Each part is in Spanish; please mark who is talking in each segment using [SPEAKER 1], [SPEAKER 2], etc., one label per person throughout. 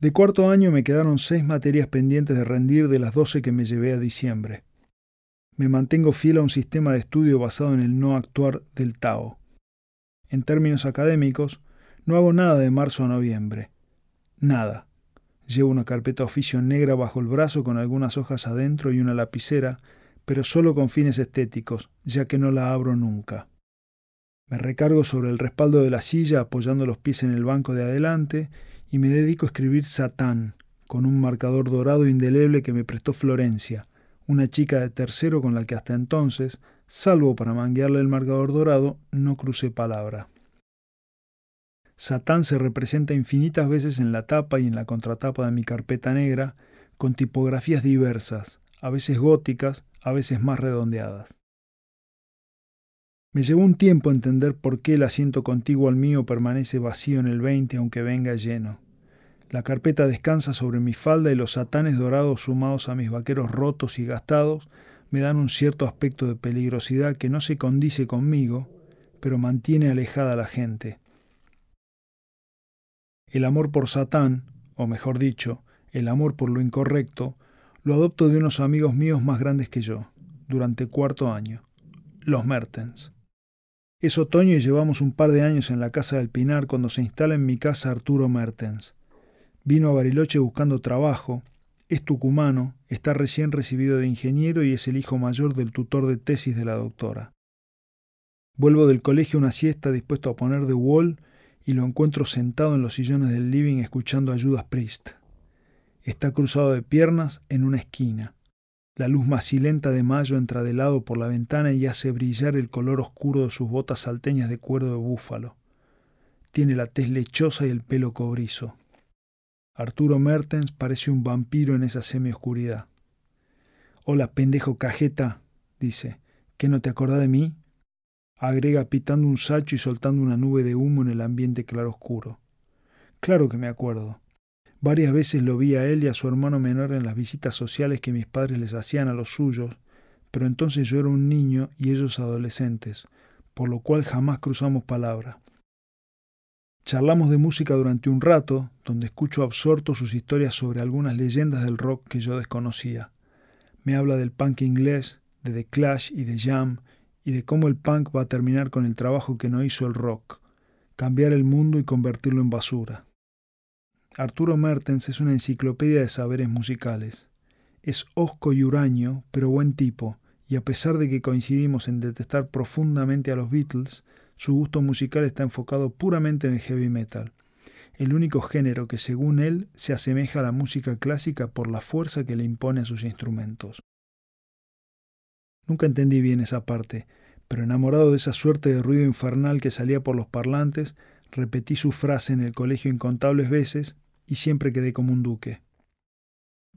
[SPEAKER 1] De cuarto año me quedaron seis materias pendientes de rendir de las doce que me llevé a diciembre. Me mantengo fiel a un sistema de estudio basado en el no actuar del Tao. En términos académicos, no hago nada de marzo a noviembre. Nada. Llevo una carpeta oficio negra bajo el brazo con algunas hojas adentro y una lapicera, pero solo con fines estéticos, ya que no la abro nunca. Me recargo sobre el respaldo de la silla apoyando los pies en el banco de adelante y me dedico a escribir Satán con un marcador dorado indeleble que me prestó Florencia, una chica de tercero con la que hasta entonces, salvo para manguearle el marcador dorado, no crucé palabra. Satán se representa infinitas veces en la tapa y en la contratapa de mi carpeta negra, con tipografías diversas, a veces góticas, a veces más redondeadas. Me llevó un tiempo entender por qué el asiento contiguo al mío permanece vacío en el 20 aunque venga lleno. La carpeta descansa sobre mi falda y los satanes dorados sumados a mis vaqueros rotos y gastados me dan un cierto aspecto de peligrosidad que no se condice conmigo, pero mantiene alejada a la gente. El amor por Satán, o mejor dicho, el amor por lo incorrecto, lo adopto de unos amigos míos más grandes que yo, durante cuarto año, los Mertens. Es otoño y llevamos un par de años en la casa del Pinar cuando se instala en mi casa Arturo Mertens. Vino a Bariloche buscando trabajo, es tucumano, está recién recibido de ingeniero y es el hijo mayor del tutor de tesis de la doctora. Vuelvo del colegio una siesta dispuesto a poner de wall y lo encuentro sentado en los sillones del living escuchando a Judas Priest. Está cruzado de piernas en una esquina. La luz macilenta de mayo entra de lado por la ventana y hace brillar el color oscuro de sus botas salteñas de cuero de búfalo. Tiene la tez lechosa y el pelo cobrizo. Arturo Mertens parece un vampiro en esa semioscuridad. Hola, pendejo cajeta, dice. ¿Qué no te acordás de mí? Agrega pitando un sacho y soltando una nube de humo en el ambiente claroscuro. Claro que me acuerdo. Varias veces lo vi a él y a su hermano menor en las visitas sociales que mis padres les hacían a los suyos, pero entonces yo era un niño y ellos adolescentes, por lo cual jamás cruzamos palabra. Charlamos de música durante un rato, donde escucho absorto sus historias sobre algunas leyendas del rock que yo desconocía. Me habla del punk inglés, de The Clash y de Jam, y de cómo el punk va a terminar con el trabajo que no hizo el rock, cambiar el mundo y convertirlo en basura. Arturo Mertens es una enciclopedia de saberes musicales. Es osco y huraño, pero buen tipo, y a pesar de que coincidimos en detestar profundamente a los Beatles, su gusto musical está enfocado puramente en el heavy metal, el único género que según él se asemeja a la música clásica por la fuerza que le impone a sus instrumentos. Nunca entendí bien esa parte, pero enamorado de esa suerte de ruido infernal que salía por los parlantes, repetí su frase en el colegio incontables veces y siempre quedé como un duque.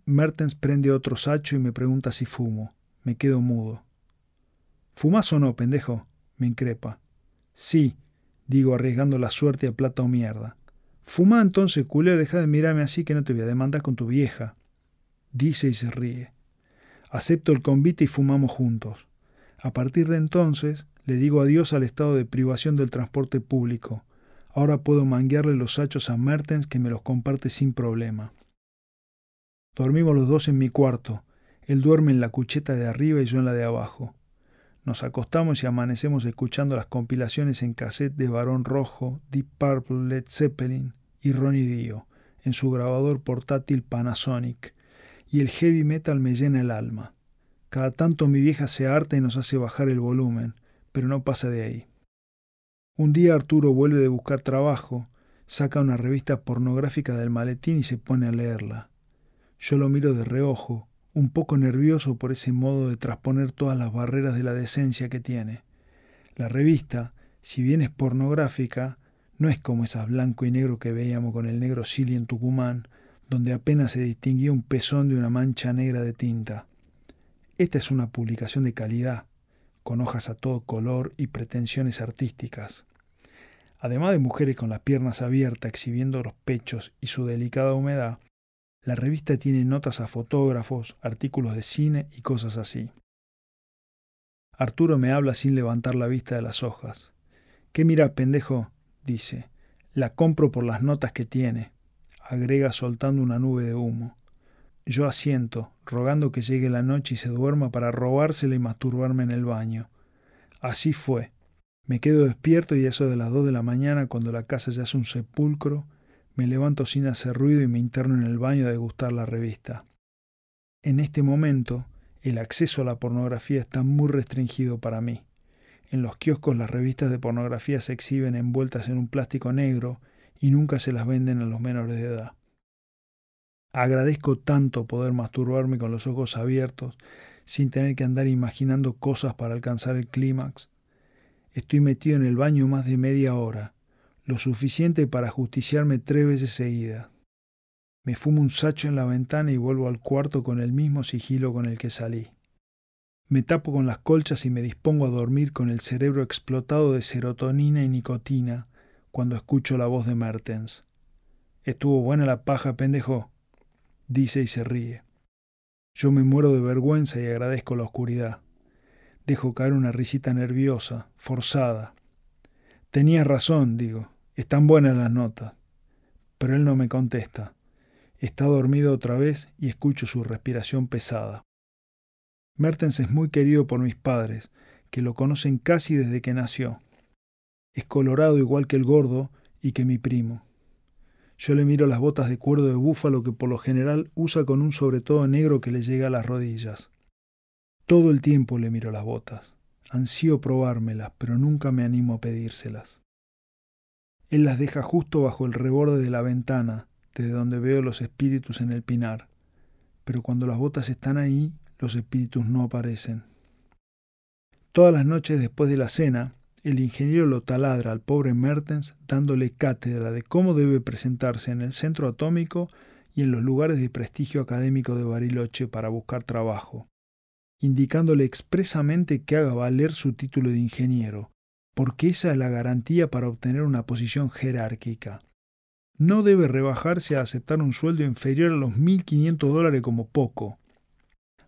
[SPEAKER 1] Mertens prende otro sacho y me pregunta si fumo. Me quedo mudo. ¿Fumas o no, pendejo? me increpa. Sí, digo arriesgando la suerte a plata o mierda. Fuma entonces, culeo, deja de mirarme así que no te voy a demandar con tu vieja. Dice y se ríe. Acepto el convite y fumamos juntos. A partir de entonces le digo adiós al estado de privación del transporte público, Ahora puedo manguearle los hachos a Mertens que me los comparte sin problema. Dormimos los dos en mi cuarto. Él duerme en la cucheta de arriba y yo en la de abajo. Nos acostamos y amanecemos escuchando las compilaciones en cassette de Barón Rojo, Deep Purple, Led Zeppelin y Ronnie Dio en su grabador portátil Panasonic, y el heavy metal me llena el alma. Cada tanto mi vieja se harta y nos hace bajar el volumen, pero no pasa de ahí. Un día Arturo vuelve de buscar trabajo, saca una revista pornográfica del maletín y se pone a leerla. Yo lo miro de reojo, un poco nervioso por ese modo de trasponer todas las barreras de la decencia que tiene. La revista, si bien es pornográfica, no es como esas blanco y negro que veíamos con el negro Silly en Tucumán, donde apenas se distinguía un pezón de una mancha negra de tinta. Esta es una publicación de calidad, con hojas a todo color y pretensiones artísticas. Además de mujeres con las piernas abiertas exhibiendo los pechos y su delicada humedad, la revista tiene notas a fotógrafos, artículos de cine y cosas así. Arturo me habla sin levantar la vista de las hojas. ¿Qué mira, pendejo? dice. La compro por las notas que tiene. agrega soltando una nube de humo. Yo asiento, rogando que llegue la noche y se duerma para robársela y masturbarme en el baño. Así fue. Me quedo despierto y eso de las dos de la mañana, cuando la casa ya es un sepulcro, me levanto sin hacer ruido y me interno en el baño a degustar la revista. En este momento, el acceso a la pornografía está muy restringido para mí. En los kioscos las revistas de pornografía se exhiben envueltas en un plástico negro y nunca se las venden a los menores de edad. Agradezco tanto poder masturbarme con los ojos abiertos sin tener que andar imaginando cosas para alcanzar el clímax. Estoy metido en el baño más de media hora, lo suficiente para justiciarme tres veces seguidas. Me fumo un sacho en la ventana y vuelvo al cuarto con el mismo sigilo con el que salí. Me tapo con las colchas y me dispongo a dormir con el cerebro explotado de serotonina y nicotina cuando escucho la voz de Mertens. Estuvo buena la paja, pendejo, dice y se ríe. Yo me muero de vergüenza y agradezco la oscuridad. Dejo caer una risita nerviosa, forzada. Tenías razón, digo, están buenas las notas. Pero él no me contesta. Está dormido otra vez y escucho su respiración pesada. Mertens es muy querido por mis padres, que lo conocen casi desde que nació. Es colorado igual que el gordo y que mi primo. Yo le miro las botas de cuero de búfalo que por lo general usa con un sobre todo negro que le llega a las rodillas. Todo el tiempo le miro las botas. Ansío probármelas, pero nunca me animo a pedírselas. Él las deja justo bajo el reborde de la ventana, desde donde veo los espíritus en el pinar. Pero cuando las botas están ahí, los espíritus no aparecen. Todas las noches después de la cena, el ingeniero lo taladra al pobre Mertens dándole cátedra de cómo debe presentarse en el centro atómico y en los lugares de prestigio académico de Bariloche para buscar trabajo, indicándole expresamente que haga valer su título de ingeniero, porque esa es la garantía para obtener una posición jerárquica. No debe rebajarse a aceptar un sueldo inferior a los 1.500 dólares como poco,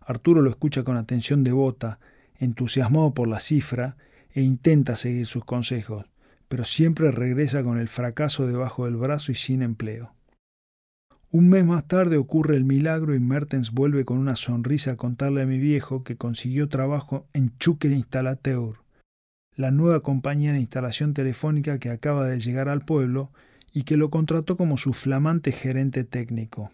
[SPEAKER 1] Arturo lo escucha con atención devota, entusiasmado por la cifra, e intenta seguir sus consejos, pero siempre regresa con el fracaso debajo del brazo y sin empleo. Un mes más tarde ocurre el milagro y Mertens vuelve con una sonrisa a contarle a mi viejo que consiguió trabajo en Chucker Installateur, la nueva compañía de instalación telefónica que acaba de llegar al pueblo y que lo contrató como su flamante gerente técnico.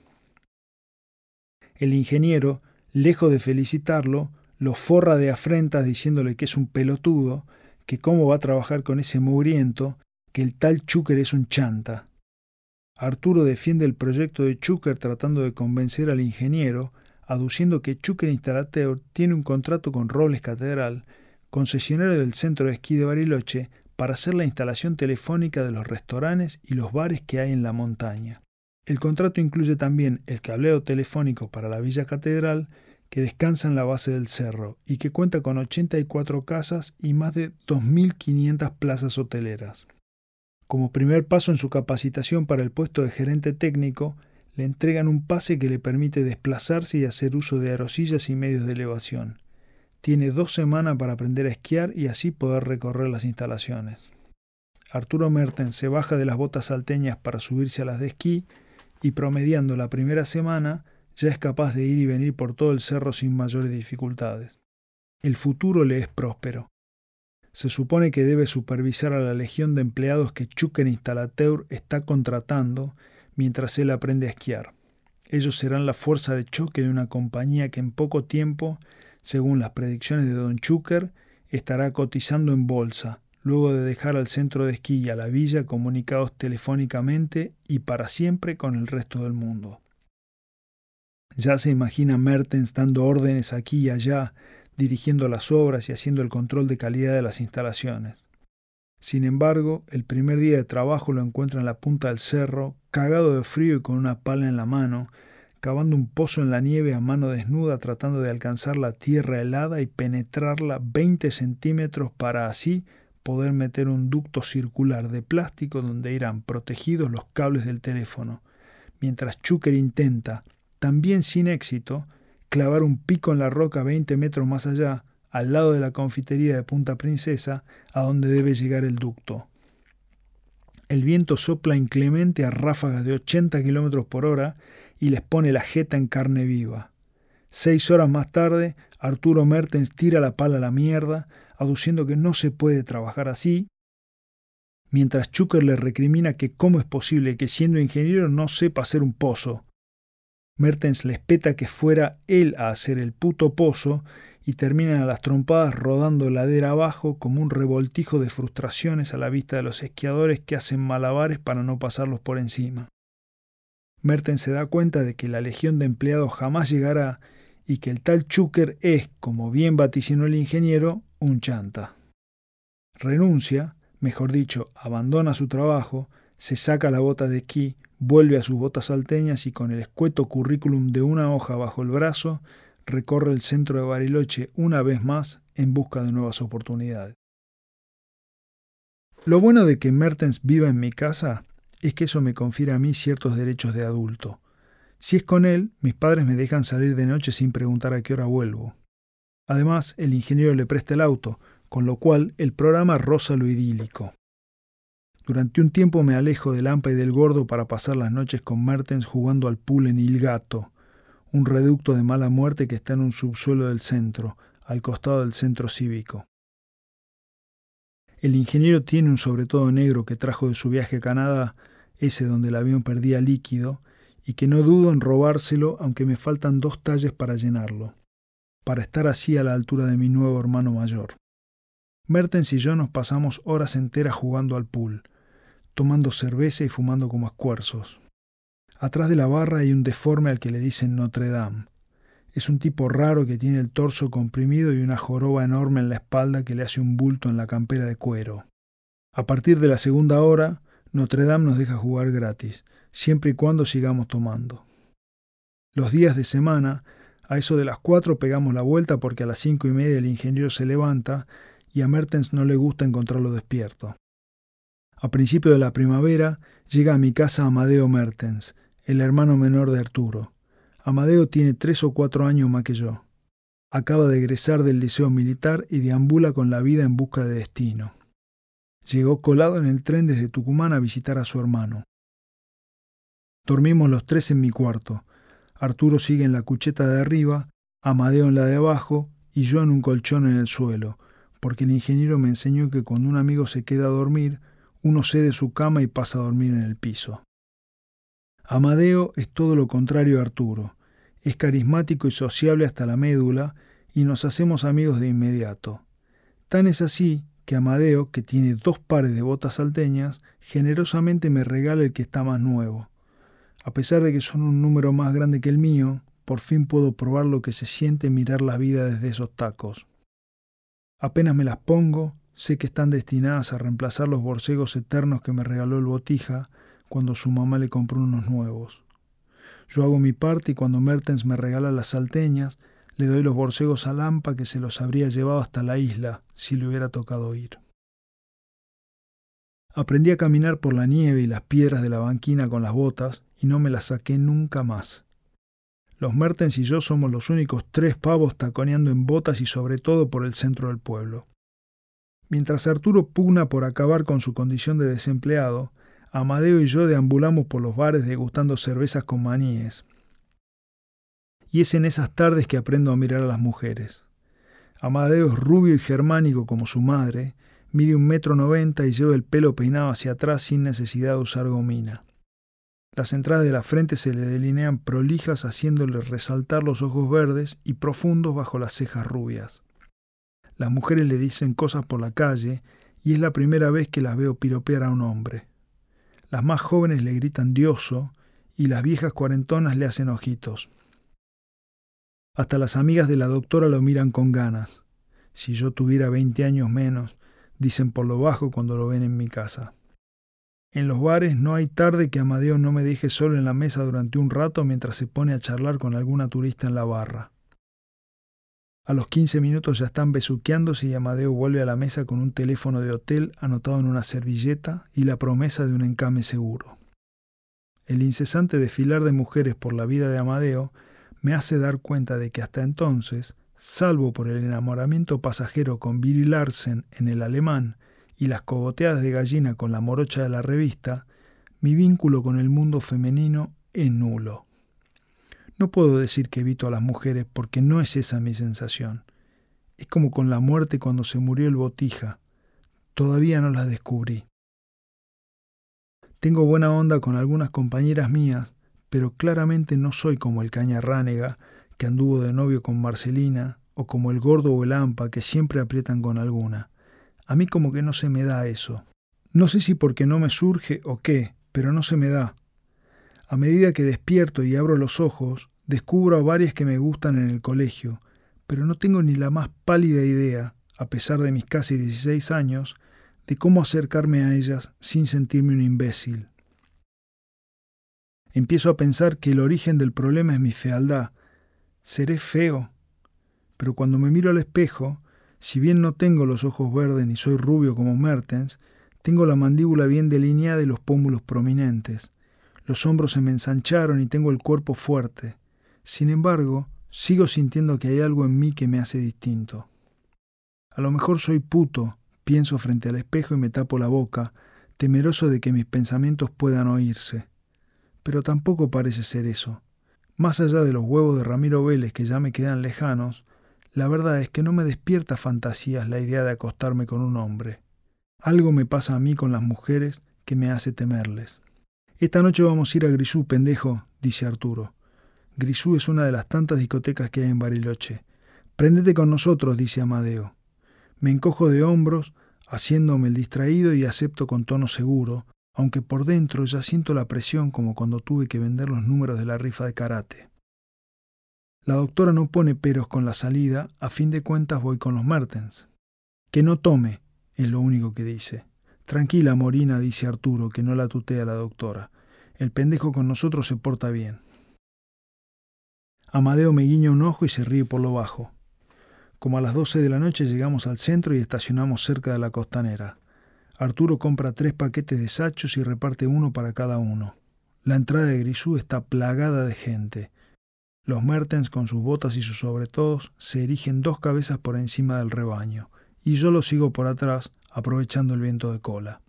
[SPEAKER 1] El ingeniero lejos de felicitarlo, lo forra de afrentas diciéndole que es un pelotudo, que cómo va a trabajar con ese mugriento, que el tal Chucker es un chanta. Arturo defiende el proyecto de Chucker tratando de convencer al ingeniero, aduciendo que Chucker Instalateur tiene un contrato con Robles Catedral, concesionario del centro de esquí de Bariloche, para hacer la instalación telefónica de los restaurantes y los bares que hay en la montaña. El contrato incluye también el cableo telefónico para la Villa Catedral, que descansa en la base del cerro y que cuenta con 84 casas y más de 2.500 plazas hoteleras. Como primer paso en su capacitación para el puesto de gerente técnico, le entregan un pase que le permite desplazarse y hacer uso de aerosillas y medios de elevación. Tiene dos semanas para aprender a esquiar y así poder recorrer las instalaciones. Arturo Mertens se baja de las botas salteñas para subirse a las de esquí y promediando la primera semana ya es capaz de ir y venir por todo el cerro sin mayores dificultades. El futuro le es próspero. Se supone que debe supervisar a la legión de empleados que Chucken Installateur está contratando mientras él aprende a esquiar. Ellos serán la fuerza de choque de una compañía que en poco tiempo, según las predicciones de Don Chucker, estará cotizando en bolsa, luego de dejar al centro de esquí y a la villa comunicados telefónicamente y para siempre con el resto del mundo. Ya se imagina Mertens dando órdenes aquí y allá, dirigiendo las obras y haciendo el control de calidad de las instalaciones. Sin embargo, el primer día de trabajo lo encuentra en la punta del cerro, cagado de frío y con una pala en la mano, cavando un pozo en la nieve a mano desnuda tratando de alcanzar la tierra helada y penetrarla 20 centímetros para así poder meter un ducto circular de plástico donde irán protegidos los cables del teléfono, mientras Chucker intenta, también sin éxito, clavar un pico en la roca 20 metros más allá, al lado de la confitería de Punta Princesa, a donde debe llegar el ducto. El viento sopla inclemente a ráfagas de 80 kilómetros por hora y les pone la jeta en carne viva. Seis horas más tarde, Arturo Mertens tira la pala a la mierda, aduciendo que no se puede trabajar así, mientras Chucker le recrimina que cómo es posible que siendo ingeniero no sepa hacer un pozo. Mertens le espeta que fuera él a hacer el puto pozo y terminan a las trompadas rodando ladera abajo como un revoltijo de frustraciones a la vista de los esquiadores que hacen malabares para no pasarlos por encima. Mertens se da cuenta de que la legión de empleados jamás llegará y que el tal Chucker es, como bien vaticinó el ingeniero, un chanta. Renuncia, mejor dicho, abandona su trabajo, se saca la bota de esquí, vuelve a sus botas salteñas y con el escueto currículum de una hoja bajo el brazo, recorre el centro de Bariloche una vez más en busca de nuevas oportunidades. Lo bueno de que Mertens viva en mi casa es que eso me confiere a mí ciertos derechos de adulto. Si es con él, mis padres me dejan salir de noche sin preguntar a qué hora vuelvo. Además, el ingeniero le presta el auto, con lo cual el programa roza lo idílico. Durante un tiempo me alejo del Ampa y del Gordo para pasar las noches con Mertens jugando al pool en Ilgato, un reducto de mala muerte que está en un subsuelo del centro, al costado del centro cívico. El ingeniero tiene un sobretodo negro que trajo de su viaje a Canadá, ese donde el avión perdía líquido, y que no dudo en robárselo aunque me faltan dos talles para llenarlo, para estar así a la altura de mi nuevo hermano mayor. Mertens y yo nos pasamos horas enteras jugando al pool, tomando cerveza y fumando como escuerzos. Atrás de la barra hay un deforme al que le dicen Notre Dame. Es un tipo raro que tiene el torso comprimido y una joroba enorme en la espalda que le hace un bulto en la campera de cuero. A partir de la segunda hora, Notre Dame nos deja jugar gratis, siempre y cuando sigamos tomando. Los días de semana, a eso de las cuatro pegamos la vuelta porque a las cinco y media el ingeniero se levanta y a Mertens no le gusta encontrarlo despierto. A principio de la primavera llega a mi casa Amadeo Mertens, el hermano menor de Arturo. Amadeo tiene tres o cuatro años más que yo. Acaba de egresar del liceo militar y deambula con la vida en busca de destino. Llegó colado en el tren desde Tucumán a visitar a su hermano. Dormimos los tres en mi cuarto. Arturo sigue en la cucheta de arriba, Amadeo en la de abajo y yo en un colchón en el suelo, porque el ingeniero me enseñó que cuando un amigo se queda a dormir, uno cede su cama y pasa a dormir en el piso. Amadeo es todo lo contrario a Arturo. Es carismático y sociable hasta la médula y nos hacemos amigos de inmediato. Tan es así que Amadeo, que tiene dos pares de botas salteñas, generosamente me regala el que está más nuevo. A pesar de que son un número más grande que el mío, por fin puedo probar lo que se siente mirar la vida desde esos tacos. Apenas me las pongo, sé que están destinadas a reemplazar los borcegos eternos que me regaló el botija, cuando su mamá le compró unos nuevos. Yo hago mi parte y cuando Mertens me regala las salteñas, le doy los borcegos a Lampa que se los habría llevado hasta la isla si le hubiera tocado ir. Aprendí a caminar por la nieve y las piedras de la banquina con las botas y no me las saqué nunca más. Los Mertens y yo somos los únicos tres pavos taconeando en botas y sobre todo por el centro del pueblo. Mientras Arturo pugna por acabar con su condición de desempleado, Amadeo y yo deambulamos por los bares degustando cervezas con maníes. Y es en esas tardes que aprendo a mirar a las mujeres. Amadeo es rubio y germánico como su madre, mide un metro noventa y lleva el pelo peinado hacia atrás sin necesidad de usar gomina. Las entradas de la frente se le delinean prolijas haciéndole resaltar los ojos verdes y profundos bajo las cejas rubias. Las mujeres le dicen cosas por la calle y es la primera vez que las veo piropear a un hombre. Las más jóvenes le gritan dioso y las viejas cuarentonas le hacen ojitos. Hasta las amigas de la doctora lo miran con ganas. Si yo tuviera veinte años menos, dicen por lo bajo cuando lo ven en mi casa. En los bares no hay tarde que Amadeo no me deje solo en la mesa durante un rato mientras se pone a charlar con alguna turista en la barra. A los quince minutos ya están besuqueándose y Amadeo vuelve a la mesa con un teléfono de hotel anotado en una servilleta y la promesa de un encame seguro. El incesante desfilar de mujeres por la vida de Amadeo me hace dar cuenta de que hasta entonces, salvo por el enamoramiento pasajero con Billy Larsen en el alemán y las cogoteadas de gallina con la morocha de la revista, mi vínculo con el mundo femenino es nulo. No puedo decir que evito a las mujeres porque no es esa mi sensación. Es como con la muerte cuando se murió el botija. Todavía no las descubrí. Tengo buena onda con algunas compañeras mías, pero claramente no soy como el caña ránega que anduvo de novio con Marcelina, o como el gordo o el ampa que siempre aprietan con alguna. A mí como que no se me da eso. No sé si porque no me surge o qué, pero no se me da. A medida que despierto y abro los ojos, descubro a varias que me gustan en el colegio, pero no tengo ni la más pálida idea, a pesar de mis casi 16 años, de cómo acercarme a ellas sin sentirme un imbécil. Empiezo a pensar que el origen del problema es mi fealdad. ¿Seré feo? Pero cuando me miro al espejo, si bien no tengo los ojos verdes ni soy rubio como Mertens, tengo la mandíbula bien delineada y los pómulos prominentes. Los hombros se me ensancharon y tengo el cuerpo fuerte. Sin embargo, sigo sintiendo que hay algo en mí que me hace distinto. A lo mejor soy puto, Pienso frente al espejo y me tapo la boca, temeroso de que mis pensamientos puedan oírse. Pero tampoco parece ser eso. Más allá de los huevos de Ramiro Vélez que ya me quedan lejanos, la verdad es que no me despierta fantasías la idea de acostarme con un hombre. Algo me pasa a mí con las mujeres que me hace temerles. Esta noche vamos a ir a Grisú, pendejo, dice Arturo. Grisú es una de las tantas discotecas que hay en Bariloche. Préndete con nosotros, dice Amadeo. Me encojo de hombros, haciéndome el distraído y acepto con tono seguro, aunque por dentro ya siento la presión como cuando tuve que vender los números de la rifa de karate. La doctora no pone peros con la salida, a fin de cuentas voy con los Mertens. Que no tome, es lo único que dice. Tranquila, Morina, dice Arturo, que no la tutea la doctora. El pendejo con nosotros se porta bien. Amadeo me guiña un ojo y se ríe por lo bajo. Como a las doce de la noche llegamos al centro y estacionamos cerca de la costanera. Arturo compra tres paquetes de sachos y reparte uno para cada uno. La entrada de Grisú está plagada de gente. Los Mertens con sus botas y sus sobretodos se erigen dos cabezas por encima del rebaño, y yo lo sigo por atrás, aprovechando el viento de cola.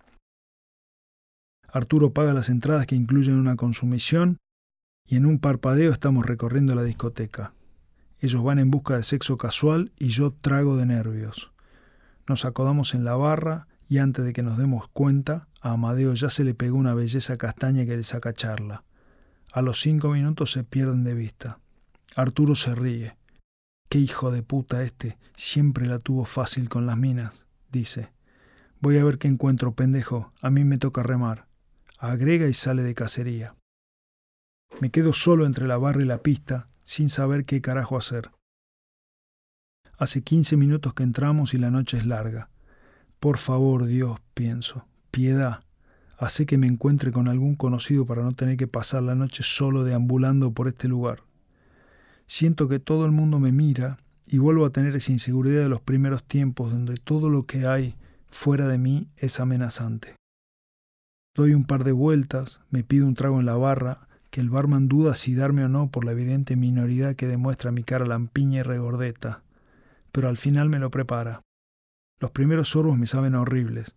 [SPEAKER 1] Arturo paga las entradas que incluyen una consumición y en un parpadeo estamos recorriendo la discoteca. Ellos van en busca de sexo casual y yo trago de nervios. Nos acodamos en la barra y antes de que nos demos cuenta, a Amadeo ya se le pegó una belleza castaña que le saca charla. A los cinco minutos se pierden de vista. Arturo se ríe. Qué hijo de puta este, siempre la tuvo fácil con las minas, dice. Voy a ver qué encuentro, pendejo, a mí me toca remar. Agrega y sale de cacería. Me quedo solo entre la barra y la pista, sin saber qué carajo hacer. Hace quince minutos que entramos y la noche es larga. Por favor, Dios, pienso, piedad, hace que me encuentre con algún conocido para no tener que pasar la noche solo deambulando por este lugar. Siento que todo el mundo me mira y vuelvo a tener esa inseguridad de los primeros tiempos donde todo lo que hay fuera de mí es amenazante. Doy un par de vueltas, me pido un trago en la barra que el barman duda si darme o no por la evidente minoridad que demuestra mi cara lampiña y regordeta, pero al final me lo prepara. Los primeros sorbos me saben horribles.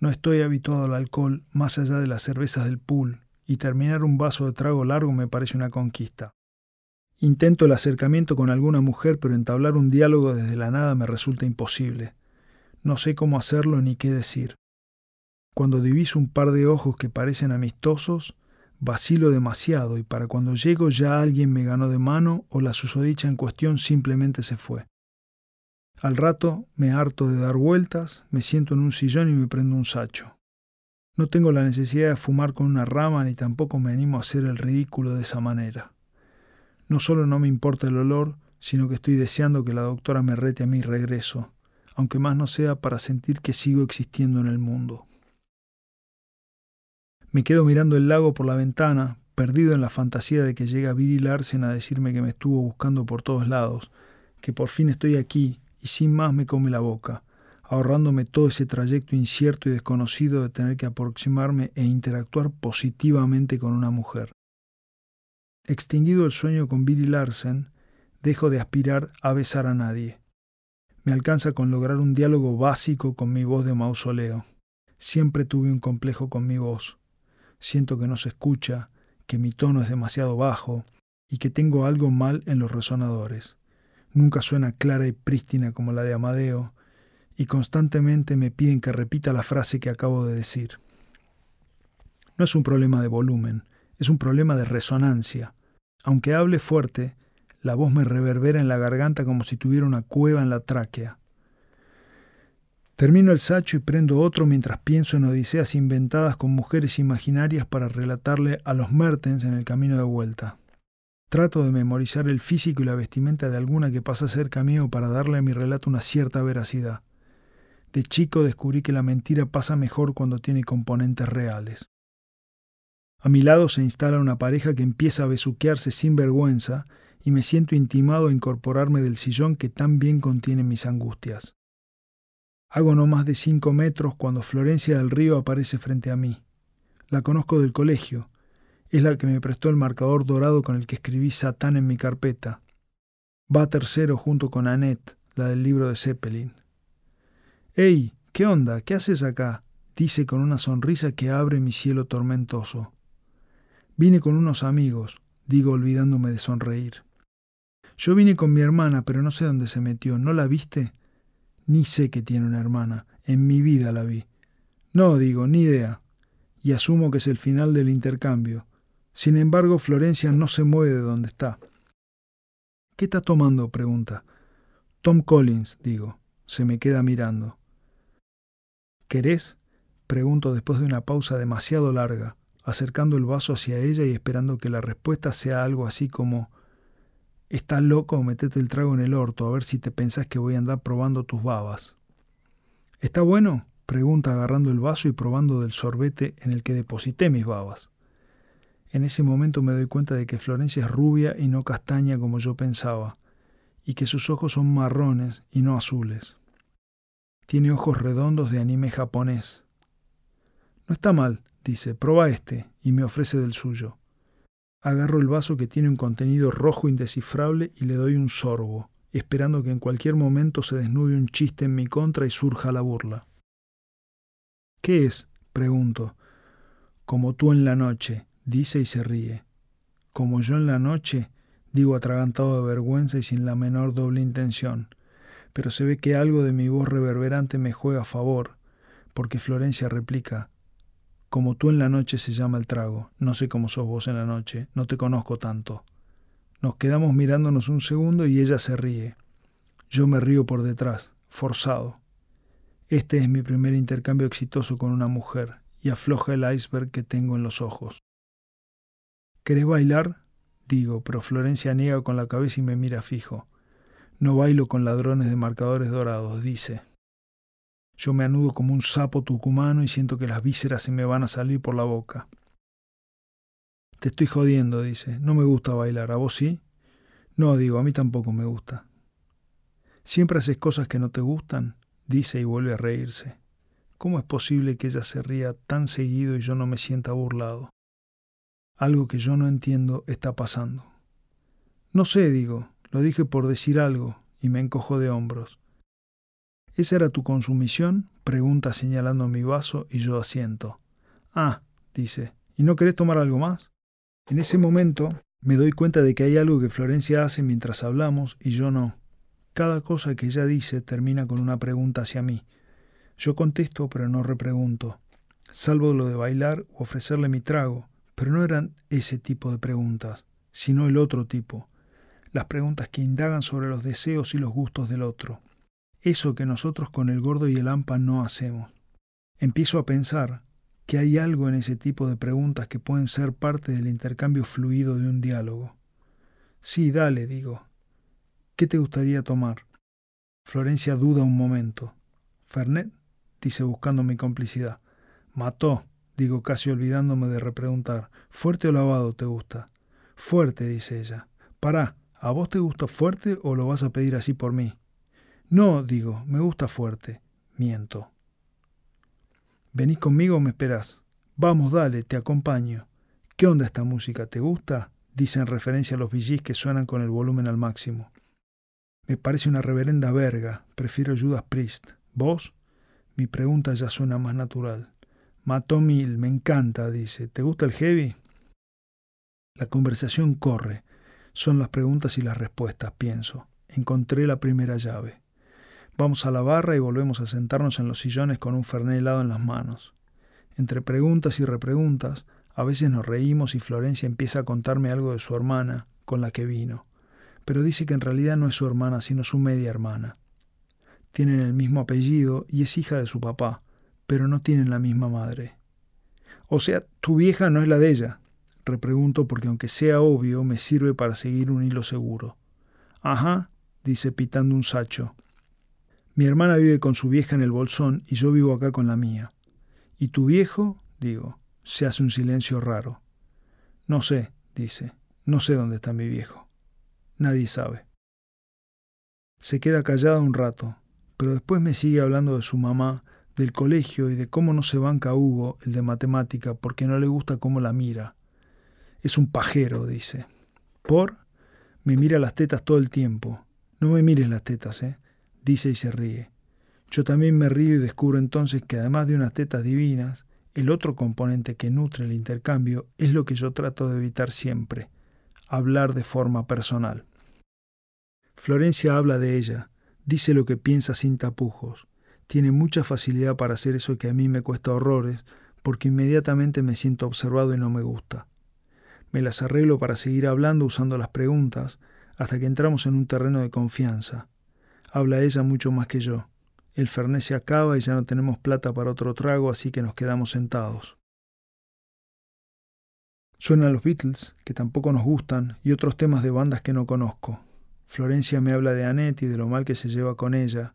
[SPEAKER 1] No estoy habituado al alcohol más allá de las cervezas del pool, y terminar un vaso de trago largo me parece una conquista. Intento el acercamiento con alguna mujer, pero entablar un diálogo desde la nada me resulta imposible. No sé cómo hacerlo ni qué decir. Cuando diviso un par de ojos que parecen amistosos, Vacilo demasiado y para cuando llego ya alguien me ganó de mano o la susodicha en cuestión simplemente se fue. Al rato me harto de dar vueltas, me siento en un sillón y me prendo un sacho. No tengo la necesidad de fumar con una rama ni tampoco me animo a hacer el ridículo de esa manera. No solo no me importa el olor, sino que estoy deseando que la doctora me rete a mi regreso, aunque más no sea para sentir que sigo existiendo en el mundo. Me quedo mirando el lago por la ventana, perdido en la fantasía de que llega Billy Larsen a decirme que me estuvo buscando por todos lados, que por fin estoy aquí y sin más me come la boca, ahorrándome todo ese trayecto incierto y desconocido de tener que aproximarme e interactuar positivamente con una mujer. Extinguido el sueño con Billy Larsen, dejo de aspirar a besar a nadie. Me alcanza con lograr un diálogo básico con mi voz de mausoleo. Siempre tuve un complejo con mi voz. Siento que no se escucha, que mi tono es demasiado bajo y que tengo algo mal en los resonadores. Nunca suena clara y prístina como la de Amadeo, y constantemente me piden que repita la frase que acabo de decir. No es un problema de volumen, es un problema de resonancia. Aunque hable fuerte, la voz me reverbera en la garganta como si tuviera una cueva en la tráquea. Termino el sacho y prendo otro mientras pienso en odiseas inventadas con mujeres imaginarias para relatarle a los Mertens en el camino de vuelta. Trato de memorizar el físico y la vestimenta de alguna que pasa cerca mío para darle a mi relato una cierta veracidad. De chico descubrí que la mentira pasa mejor cuando tiene componentes reales. A mi lado se instala una pareja que empieza a besuquearse sin vergüenza y me siento intimado a incorporarme del sillón que tan bien contiene mis angustias. Hago no más de cinco metros cuando Florencia del Río aparece frente a mí. La conozco del colegio. Es la que me prestó el marcador dorado con el que escribí Satán en mi carpeta. Va tercero junto con Annette, la del libro de Zeppelin. ¡Ey! ¿Qué onda? ¿Qué haces acá? dice con una sonrisa que abre mi cielo tormentoso. Vine con unos amigos, digo olvidándome de sonreír. Yo vine con mi hermana, pero no sé dónde se metió. ¿No la viste? Ni sé que tiene una hermana. En mi vida la vi. No, digo, ni idea. Y asumo que es el final del intercambio. Sin embargo, Florencia no se mueve de donde está. ¿Qué está tomando? pregunta. Tom Collins, digo. Se me queda mirando. ¿Querés? Pregunto después de una pausa demasiado larga acercando el vaso hacia ella y esperando que la respuesta sea algo así como Estás loco, metete el trago en el orto, a ver si te pensás que voy a andar probando tus babas. ¿Está bueno? pregunta agarrando el vaso y probando del sorbete en el que deposité mis babas. En ese momento me doy cuenta de que Florencia es rubia y no castaña como yo pensaba, y que sus ojos son marrones y no azules. Tiene ojos redondos de anime japonés. No está mal, Dice, proba este, y me ofrece del suyo. Agarro el vaso que tiene un contenido rojo indescifrable y le doy un sorbo, esperando que en cualquier momento se desnude un chiste en mi contra y surja la burla. ¿Qué es? pregunto. Como tú en la noche, dice y se ríe. Como yo en la noche, digo atragantado de vergüenza y sin la menor doble intención, pero se ve que algo de mi voz reverberante me juega a favor, porque Florencia replica, como tú en la noche se llama el trago. No sé cómo sos vos en la noche, no te conozco tanto. Nos quedamos mirándonos un segundo y ella se ríe. Yo me río por detrás, forzado. Este es mi primer intercambio exitoso con una mujer y afloja el iceberg que tengo en los ojos. ¿Querés bailar? Digo, pero Florencia niega con la cabeza y me mira fijo. No bailo con ladrones de marcadores dorados, dice. Yo me anudo como un sapo tucumano y siento que las vísceras se me van a salir por la boca. Te estoy jodiendo, dice. No me gusta bailar. ¿A vos sí? No, digo, a mí tampoco me gusta. ¿Siempre haces cosas que no te gustan? dice y vuelve a reírse. ¿Cómo es posible que ella se ría tan seguido y yo no me sienta burlado? Algo que yo no entiendo está pasando. No sé, digo, lo dije por decir algo, y me encojo de hombros. ¿Esa era tu consumición? pregunta señalando mi vaso y yo asiento. Ah, dice, ¿y no querés tomar algo más? En ese momento me doy cuenta de que hay algo que Florencia hace mientras hablamos y yo no. Cada cosa que ella dice termina con una pregunta hacia mí. Yo contesto, pero no repregunto. Salvo lo de bailar o ofrecerle mi trago, pero no eran ese tipo de preguntas, sino el otro tipo, las preguntas que indagan sobre los deseos y los gustos del otro eso que nosotros con el gordo y el hampa no hacemos. Empiezo a pensar que hay algo en ese tipo de preguntas que pueden ser parte del intercambio fluido de un diálogo. Sí, dale, digo. ¿Qué te gustaría tomar? Florencia duda un momento. ¿Fernet? dice buscando mi complicidad. Mató, digo casi olvidándome de repreguntar. ¿Fuerte o lavado te gusta? Fuerte, dice ella. Pará, ¿a vos te gusta fuerte o lo vas a pedir así por mí? No, digo, me gusta fuerte. Miento. ¿Venís conmigo o me esperás? Vamos, dale, te acompaño. ¿Qué onda esta música? ¿Te gusta? Dice en referencia a los VGs que suenan con el volumen al máximo. Me parece una reverenda verga. Prefiero Judas Priest. ¿Vos? Mi pregunta ya suena más natural. Mató mil, me encanta, dice. ¿Te gusta el heavy? La conversación corre. Son las preguntas y las respuestas, pienso. Encontré la primera llave. Vamos a la barra y volvemos a sentarnos en los sillones con un fernet helado en las manos. Entre preguntas y repreguntas, a veces nos reímos y Florencia empieza a contarme algo de su hermana, con la que vino. Pero dice que en realidad no es su hermana, sino su media hermana. Tienen el mismo apellido y es hija de su papá, pero no tienen la misma madre. O sea, tu vieja no es la de ella. Repregunto porque aunque sea obvio, me sirve para seguir un hilo seguro. Ajá, dice pitando un sacho. Mi hermana vive con su vieja en el bolsón y yo vivo acá con la mía. ¿Y tu viejo? digo. Se hace un silencio raro. No sé, dice. No sé dónde está mi viejo. Nadie sabe. Se queda callada un rato, pero después me sigue hablando de su mamá, del colegio y de cómo no se banca Hugo, el de matemática, porque no le gusta cómo la mira. Es un pajero, dice. ¿Por? Me mira las tetas todo el tiempo. No me mires las tetas, ¿eh? Dice y se ríe. Yo también me río y descubro entonces que además de unas tetas divinas, el otro componente que nutre el intercambio es lo que yo trato de evitar siempre, hablar de forma personal. Florencia habla de ella, dice lo que piensa sin tapujos, tiene mucha facilidad para hacer eso que a mí me cuesta horrores, porque inmediatamente me siento observado y no me gusta. Me las arreglo para seguir hablando usando las preguntas, hasta que entramos en un terreno de confianza. Habla ella mucho más que yo. El fernet se acaba y ya no tenemos plata para otro trago, así que nos quedamos sentados. Suenan los Beatles, que tampoco nos gustan, y otros temas de bandas que no conozco. Florencia me habla de Annette y de lo mal que se lleva con ella.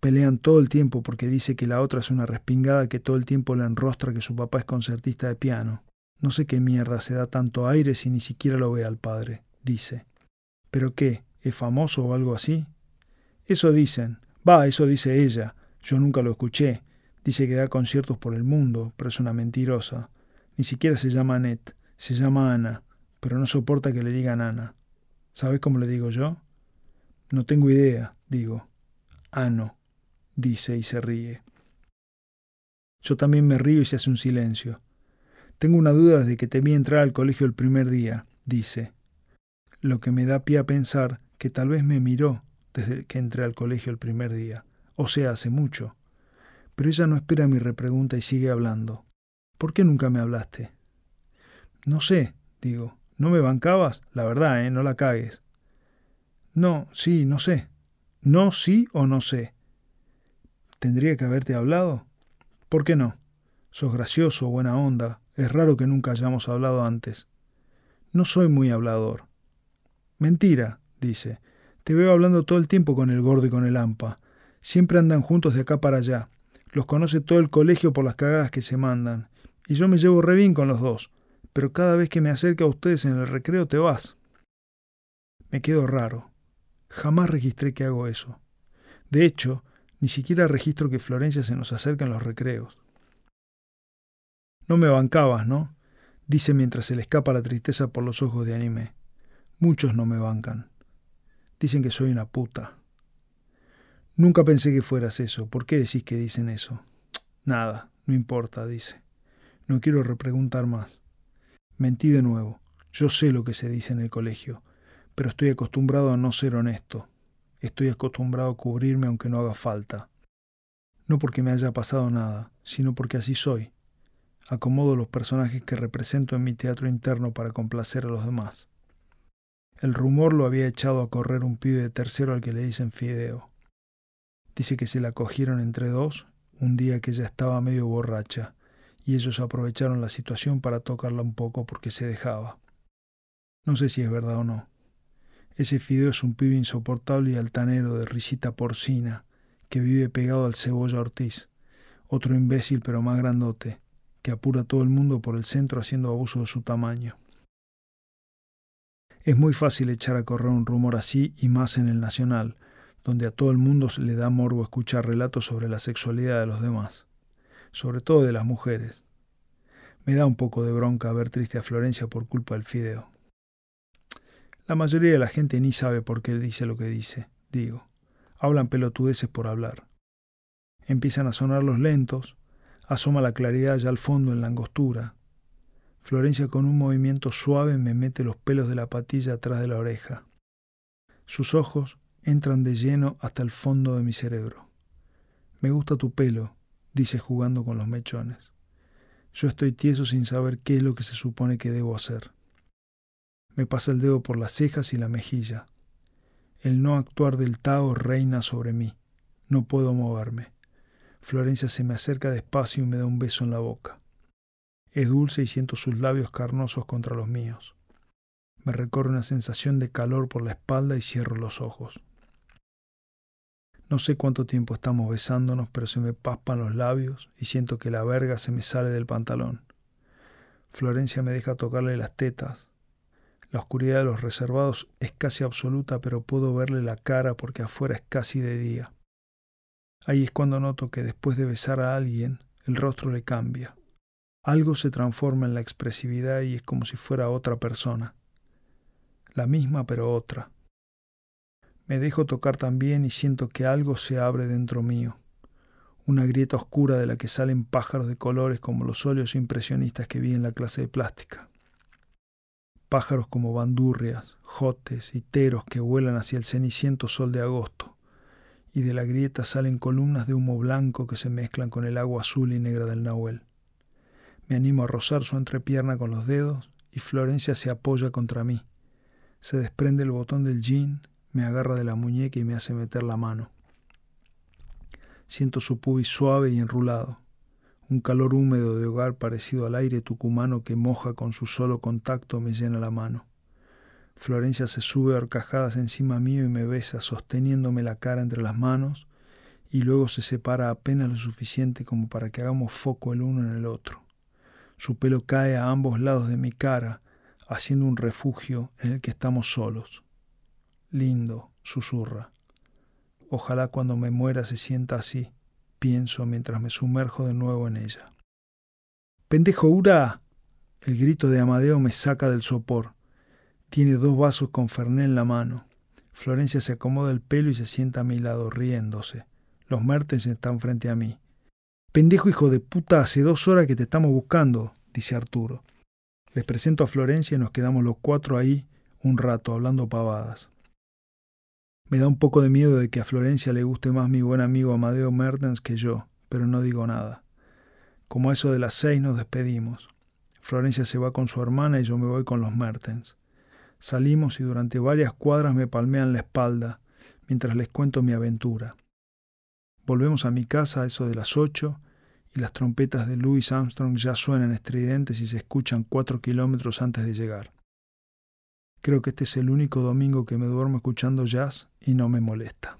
[SPEAKER 1] Pelean todo el tiempo porque dice que la otra es una respingada que todo el tiempo le enrostra que su papá es concertista de piano. No sé qué mierda se da tanto aire si ni siquiera lo ve al padre, dice. ¿Pero qué? ¿Es famoso o algo así? Eso dicen, Va, eso dice ella. Yo nunca lo escuché. Dice que da conciertos por el mundo, pero es una mentirosa. Ni siquiera se llama Annette, se llama Ana, pero no soporta que le digan Ana. ¿Sabes cómo le digo yo? No tengo idea, digo. Ano, dice y se ríe. Yo también me río y se hace un silencio. Tengo una duda desde que te vi entrar al colegio el primer día, dice. Lo que me da pie a pensar que tal vez me miró desde que entré al colegio el primer día, o sea, hace mucho. Pero ella no espera mi repregunta y sigue hablando. ¿Por qué nunca me hablaste? No sé, digo. ¿No me bancabas? La verdad, ¿eh? No la cagues. No, sí, no sé. No, sí o no sé. ¿Tendría que haberte hablado? ¿Por qué no? Sos gracioso, buena onda. Es raro que nunca hayamos hablado antes. No soy muy hablador. Mentira, dice. Te veo hablando todo el tiempo con el gordo y con el ampa. Siempre andan juntos de acá para allá. Los conoce todo el colegio por las cagadas que se mandan. Y yo me llevo re bien con los dos. Pero cada vez que me acerco a ustedes en el recreo te vas. Me quedo raro. Jamás registré que hago eso. De hecho, ni siquiera registro que Florencia se nos acerca en los recreos. No me bancabas, ¿no? Dice mientras se le escapa la tristeza por los ojos de anime. Muchos no me bancan. Dicen que soy una puta. Nunca pensé que fueras eso. ¿Por qué decís que dicen eso? Nada, no importa, dice. No quiero repreguntar más. Mentí de nuevo. Yo sé lo que se dice en el colegio, pero estoy acostumbrado a no ser honesto. Estoy acostumbrado a cubrirme aunque no haga falta. No porque me haya pasado nada, sino porque así soy. Acomodo los personajes que represento en mi teatro interno para complacer a los demás. El rumor lo había echado a correr un pibe de tercero al que le dicen Fideo. Dice que se la cogieron entre dos un día que ella estaba medio borracha, y ellos aprovecharon la situación para tocarla un poco porque se dejaba. No sé si es verdad o no. Ese Fideo es un pibe insoportable y altanero de risita porcina, que vive pegado al cebolla Ortiz, otro imbécil pero más grandote, que apura a todo el mundo por el centro haciendo abuso de su tamaño. Es muy fácil echar a correr un rumor así y más en el nacional, donde a todo el mundo le da morbo escuchar relatos sobre la sexualidad de los demás, sobre todo de las mujeres. Me da un poco de bronca ver triste a Florencia por culpa del fideo. La mayoría de la gente ni sabe por qué dice lo que dice, digo. Hablan pelotudeces por hablar. Empiezan a sonar los lentos, asoma la claridad ya al fondo en la angostura. Florencia con un movimiento suave me mete los pelos de la patilla atrás de la oreja. Sus ojos entran de lleno hasta el fondo de mi cerebro. Me gusta tu pelo, dice jugando con los mechones. Yo estoy tieso sin saber qué es lo que se supone que debo hacer. Me pasa el dedo por las cejas y la mejilla. El no actuar del Tao reina sobre mí. No puedo moverme. Florencia se me acerca despacio y me da un beso en la boca. Es dulce y siento sus labios carnosos contra los míos. Me recorre una sensación de calor por la espalda y cierro los ojos. No sé cuánto tiempo estamos besándonos, pero se me paspan los labios y siento que la verga se me sale del pantalón. Florencia me deja tocarle las tetas. La oscuridad de los reservados es casi absoluta, pero puedo verle la cara porque afuera es casi de día. Ahí es cuando noto que después de besar a alguien, el rostro le cambia. Algo se transforma en la expresividad y es como si fuera otra persona. La misma pero otra. Me dejo tocar también y siento que algo se abre dentro mío, una grieta oscura de la que salen pájaros de colores como los óleos impresionistas que vi en la clase de plástica. Pájaros como bandurrias, jotes y teros que vuelan hacia el ceniciento sol de agosto, y de la grieta salen columnas de humo blanco que se mezclan con el agua azul y negra del Nahuel. Me animo a rozar su entrepierna con los dedos y Florencia se apoya contra mí. Se desprende el botón del jean me agarra de la muñeca y me hace meter la mano. Siento su pubis suave y enrulado, un calor húmedo de hogar parecido al aire tucumano que moja con su solo contacto me llena la mano. Florencia se sube a horcajadas encima mío y me besa, sosteniéndome la cara entre las manos, y luego se separa apenas lo suficiente como para que hagamos foco el uno en el otro. Su pelo cae a ambos lados de mi cara, haciendo un refugio en el que estamos solos. Lindo, susurra. Ojalá cuando me muera se sienta así, pienso mientras me sumerjo de nuevo en ella. ¡Pendejo, Ura! El grito de Amadeo me saca del sopor. Tiene dos vasos con Ferné en la mano. Florencia se acomoda el pelo y se sienta a mi lado, riéndose. Los Mertens están frente a mí. Pendejo hijo de puta, hace dos horas que te estamos buscando, dice Arturo. Les presento a Florencia y nos quedamos los cuatro ahí un rato hablando pavadas. Me da un poco de miedo de que a Florencia le guste más mi buen amigo Amadeo Mertens que yo, pero no digo nada. Como a eso de las seis nos despedimos. Florencia se va con su hermana y yo me voy con los Mertens. Salimos y durante varias cuadras me palmean la espalda mientras les cuento mi aventura. Volvemos a mi casa a eso de las ocho y las trompetas de Louis Armstrong ya suenan estridentes y se escuchan cuatro kilómetros antes de llegar. Creo que este es el único domingo que me duermo escuchando jazz y no me molesta.